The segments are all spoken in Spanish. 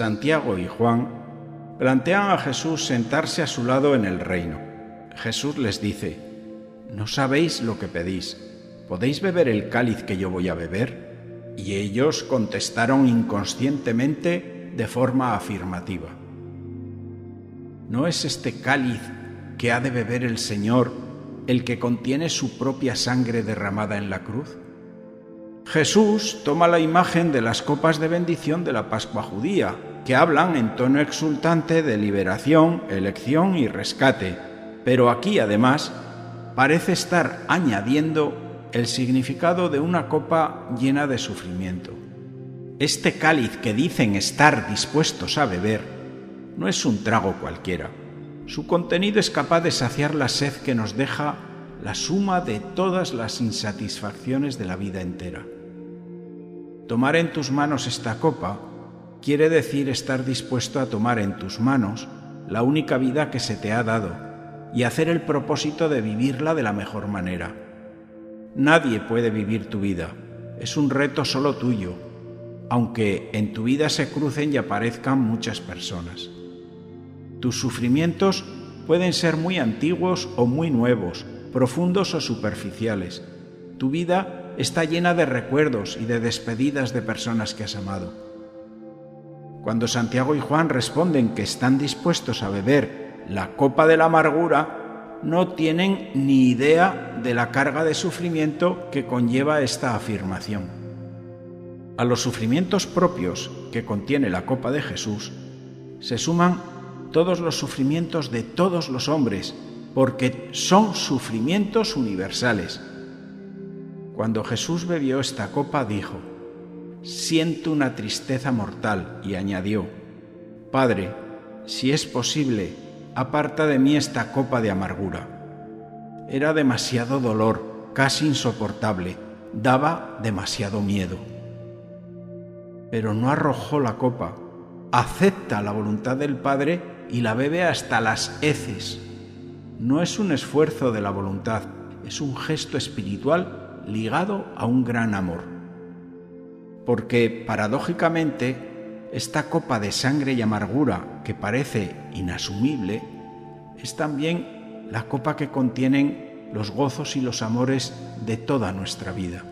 Santiago y Juan plantean a Jesús sentarse a su lado en el reino. Jesús les dice, ¿no sabéis lo que pedís? ¿Podéis beber el cáliz que yo voy a beber? Y ellos contestaron inconscientemente de forma afirmativa. ¿No es este cáliz que ha de beber el Señor el que contiene su propia sangre derramada en la cruz? Jesús toma la imagen de las copas de bendición de la Pascua judía, que hablan en tono exultante de liberación, elección y rescate, pero aquí además parece estar añadiendo el significado de una copa llena de sufrimiento. Este cáliz que dicen estar dispuestos a beber no es un trago cualquiera. Su contenido es capaz de saciar la sed que nos deja la suma de todas las insatisfacciones de la vida entera. Tomar en tus manos esta copa quiere decir estar dispuesto a tomar en tus manos la única vida que se te ha dado y hacer el propósito de vivirla de la mejor manera. Nadie puede vivir tu vida, es un reto solo tuyo, aunque en tu vida se crucen y aparezcan muchas personas. Tus sufrimientos pueden ser muy antiguos o muy nuevos, profundos o superficiales. Tu vida está llena de recuerdos y de despedidas de personas que has amado. Cuando Santiago y Juan responden que están dispuestos a beber la copa de la amargura, no tienen ni idea de la carga de sufrimiento que conlleva esta afirmación. A los sufrimientos propios que contiene la copa de Jesús se suman todos los sufrimientos de todos los hombres, porque son sufrimientos universales cuando Jesús bebió esta copa, dijo, Siento una tristeza mortal, y añadió, Padre, si es posible, aparta de mí esta copa de amargura. Era demasiado dolor, casi insoportable, daba demasiado miedo. Pero no arrojó la copa, acepta la voluntad del Padre y la bebe hasta las heces. No es un esfuerzo de la voluntad, es un gesto espiritual ligado a un gran amor. Porque, paradójicamente, esta copa de sangre y amargura que parece inasumible es también la copa que contienen los gozos y los amores de toda nuestra vida.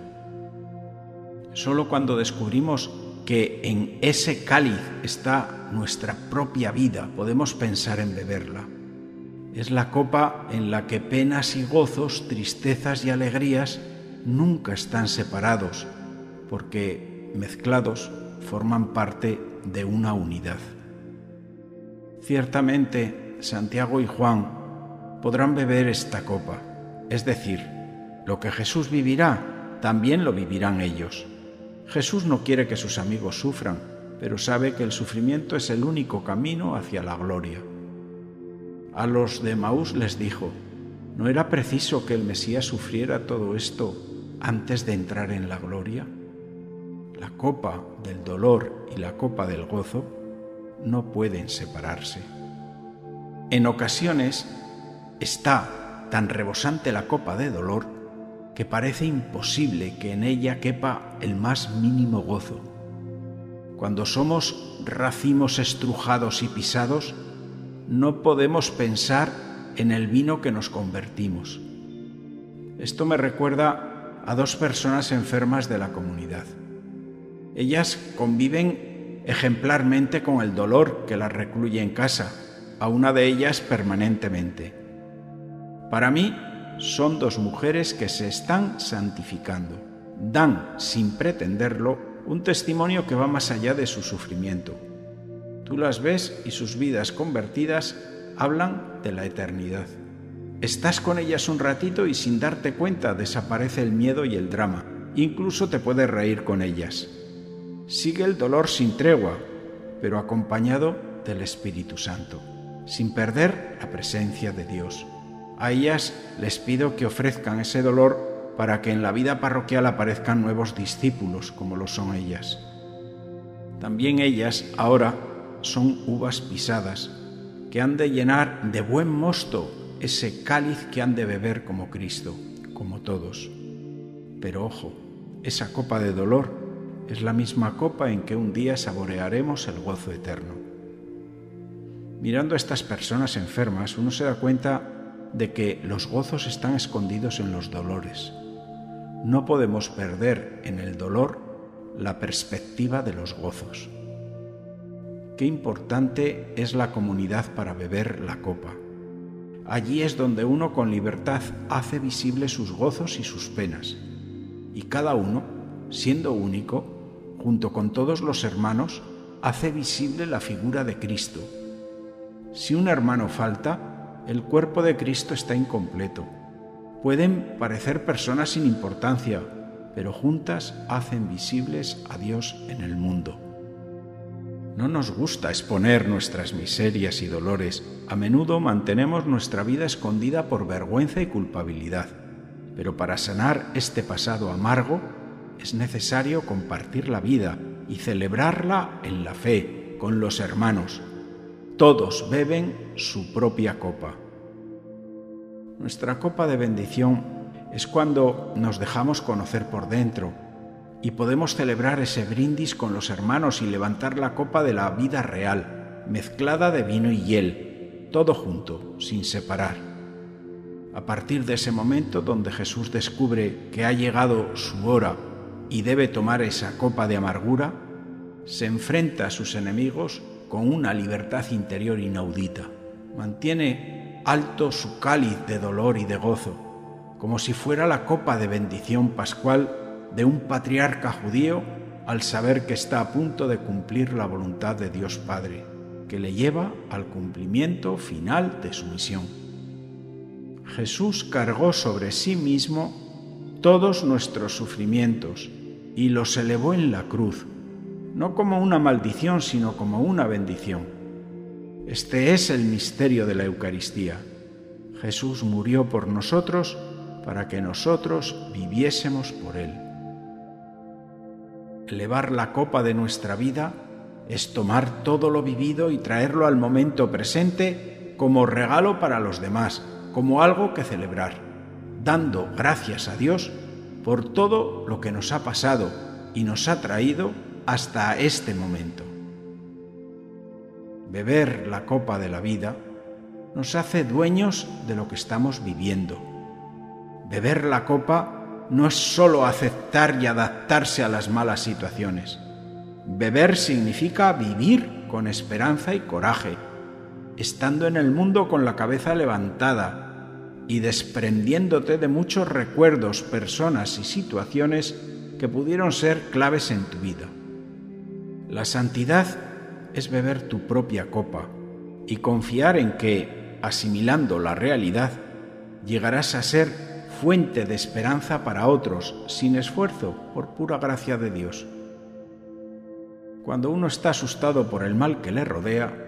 Solo cuando descubrimos que en ese cáliz está nuestra propia vida podemos pensar en beberla. Es la copa en la que penas y gozos, tristezas y alegrías nunca están separados, porque mezclados forman parte de una unidad. Ciertamente, Santiago y Juan podrán beber esta copa, es decir, lo que Jesús vivirá, también lo vivirán ellos. Jesús no quiere que sus amigos sufran, pero sabe que el sufrimiento es el único camino hacia la gloria. A los de Maús les dijo, ¿no era preciso que el Mesías sufriera todo esto antes de entrar en la gloria? La copa del dolor y la copa del gozo no pueden separarse. En ocasiones está tan rebosante la copa de dolor que parece imposible que en ella quepa el más mínimo gozo. Cuando somos racimos estrujados y pisados, no podemos pensar en el vino que nos convertimos. Esto me recuerda a dos personas enfermas de la comunidad. Ellas conviven ejemplarmente con el dolor que las recluye en casa, a una de ellas permanentemente. Para mí son dos mujeres que se están santificando, dan, sin pretenderlo, un testimonio que va más allá de su sufrimiento. Tú las ves y sus vidas convertidas hablan de la eternidad. Estás con ellas un ratito y sin darte cuenta desaparece el miedo y el drama. Incluso te puedes reír con ellas. Sigue el dolor sin tregua, pero acompañado del Espíritu Santo, sin perder la presencia de Dios. A ellas les pido que ofrezcan ese dolor para que en la vida parroquial aparezcan nuevos discípulos como lo son ellas. También ellas ahora son uvas pisadas, que han de llenar de buen mosto ese cáliz que han de beber como Cristo, como todos. Pero ojo, esa copa de dolor es la misma copa en que un día saborearemos el gozo eterno. Mirando a estas personas enfermas, uno se da cuenta de que los gozos están escondidos en los dolores. No podemos perder en el dolor la perspectiva de los gozos. Qué importante es la comunidad para beber la copa. Allí es donde uno con libertad hace visible sus gozos y sus penas. Y cada uno, siendo único, junto con todos los hermanos, hace visible la figura de Cristo. Si un hermano falta, el cuerpo de Cristo está incompleto. Pueden parecer personas sin importancia, pero juntas hacen visibles a Dios en el mundo. No nos gusta exponer nuestras miserias y dolores. A menudo mantenemos nuestra vida escondida por vergüenza y culpabilidad. Pero para sanar este pasado amargo, es necesario compartir la vida y celebrarla en la fe, con los hermanos. Todos beben su propia copa. Nuestra copa de bendición es cuando nos dejamos conocer por dentro y podemos celebrar ese brindis con los hermanos y levantar la copa de la vida real, mezclada de vino y hiel, todo junto, sin separar. A partir de ese momento donde Jesús descubre que ha llegado su hora y debe tomar esa copa de amargura, se enfrenta a sus enemigos con una libertad interior inaudita. Mantiene alto su cáliz de dolor y de gozo, como si fuera la copa de bendición pascual de un patriarca judío al saber que está a punto de cumplir la voluntad de Dios Padre, que le lleva al cumplimiento final de su misión. Jesús cargó sobre sí mismo todos nuestros sufrimientos, y los elevó en la cruz, no como una maldición, sino como una bendición. Este es el misterio de la Eucaristía. Jesús murió por nosotros para que nosotros viviésemos por Él. Elevar la copa de nuestra vida es tomar todo lo vivido y traerlo al momento presente como regalo para los demás, como algo que celebrar, dando gracias a Dios por todo lo que nos ha pasado y nos ha traído hasta este momento. Beber la copa de la vida nos hace dueños de lo que estamos viviendo. Beber la copa no es sólo aceptar y adaptarse a las malas situaciones. Beber significa vivir con esperanza y coraje, estando en el mundo con la cabeza levantada, y desprendiéndote de muchos recuerdos, personas y situaciones que pudieron ser claves en tu vida. La santidad es beber tu propia copa y confiar en que, asimilando la realidad, llegarás a ser fuente de esperanza para otros sin esfuerzo por pura gracia de Dios. Cuando uno está asustado por el mal que le rodea,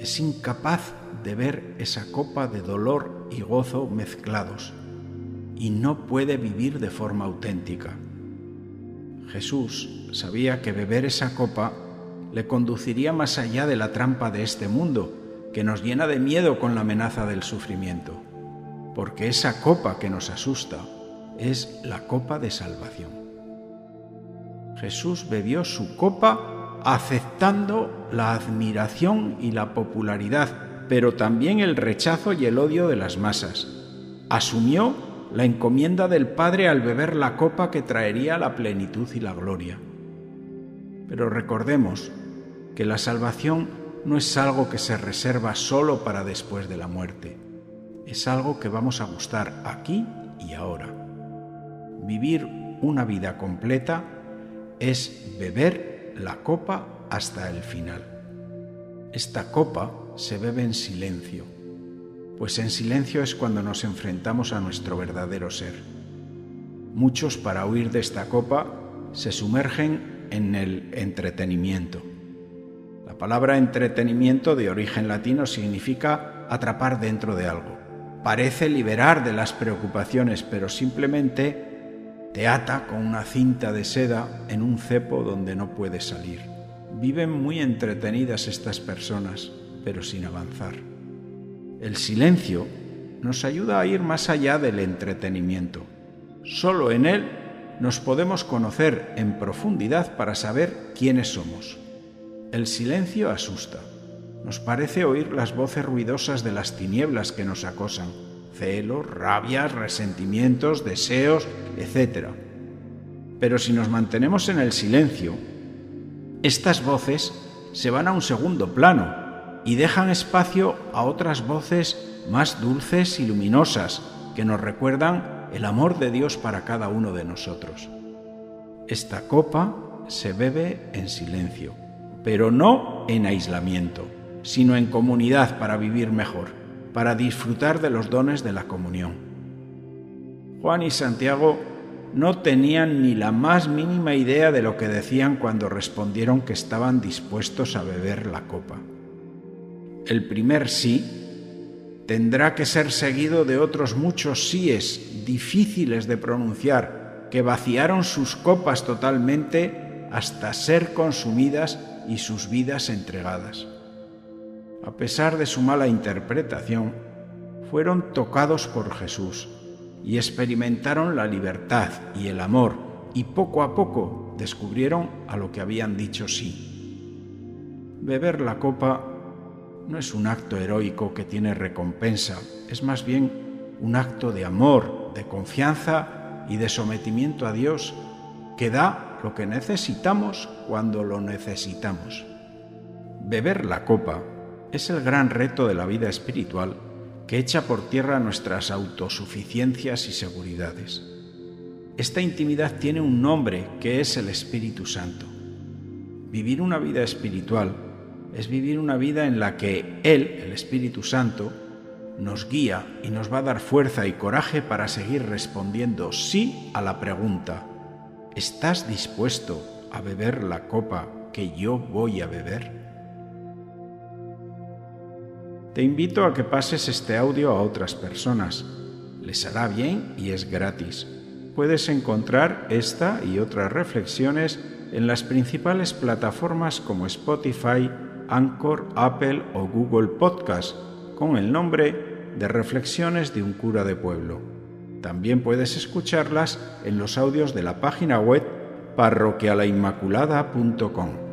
es incapaz de ver esa copa de dolor y gozo mezclados y no puede vivir de forma auténtica. Jesús sabía que beber esa copa le conduciría más allá de la trampa de este mundo, que nos llena de miedo con la amenaza del sufrimiento, porque esa copa que nos asusta es la copa de salvación. Jesús bebió su copa aceptando la admiración y la popularidad, pero también el rechazo y el odio de las masas. Asumió la encomienda del Padre al beber la copa que traería la plenitud y la gloria. Pero recordemos que la salvación no es algo que se reserva solo para después de la muerte, es algo que vamos a gustar aquí y ahora. Vivir una vida completa es beber la copa hasta el final. Esta copa se bebe en silencio, pues en silencio es cuando nos enfrentamos a nuestro verdadero ser. Muchos para huir de esta copa se sumergen en el entretenimiento. La palabra entretenimiento de origen latino significa atrapar dentro de algo. Parece liberar de las preocupaciones, pero simplemente te ata con una cinta de seda en un cepo donde no puedes salir. Viven muy entretenidas estas personas, pero sin avanzar. El silencio nos ayuda a ir más allá del entretenimiento. Solo en él nos podemos conocer en profundidad para saber quiénes somos. El silencio asusta. Nos parece oír las voces ruidosas de las tinieblas que nos acosan, celos, rabias, resentimientos, deseos, etc. Pero si nos mantenemos en el silencio, estas voces se van a un segundo plano y dejan espacio a otras voces más dulces y luminosas que nos recuerdan el amor de Dios para cada uno de nosotros. Esta copa se bebe en silencio, pero no en aislamiento, sino en comunidad para vivir mejor, para disfrutar de los dones de la comunión. Juan y Santiago no tenían ni la más mínima idea de lo que decían cuando respondieron que estaban dispuestos a beber la copa. El primer sí tendrá que ser seguido de otros muchos síes difíciles de pronunciar, que vaciaron sus copas totalmente hasta ser consumidas y sus vidas entregadas. A pesar de su mala interpretación, fueron tocados por Jesús y experimentaron la libertad y el amor y poco a poco descubrieron a lo que habían dicho sí. Beber la copa no es un acto heroico que tiene recompensa, es más bien un acto de amor, de confianza y de sometimiento a Dios que da lo que necesitamos cuando lo necesitamos. Beber la copa es el gran reto de la vida espiritual que echa por tierra nuestras autosuficiencias y seguridades. Esta intimidad tiene un nombre que es el Espíritu Santo. Vivir una vida espiritual es vivir una vida en la que Él, el Espíritu Santo, nos guía y nos va a dar fuerza y coraje para seguir respondiendo sí a la pregunta, ¿estás dispuesto a beber la copa que yo voy a beber? Te invito a que pases este audio a otras personas. Les hará bien y es gratis. Puedes encontrar esta y otras reflexiones en las principales plataformas como Spotify, Anchor, Apple o Google Podcast con el nombre de Reflexiones de un cura de pueblo. También puedes escucharlas en los audios de la página web parroquialainmaculada.com.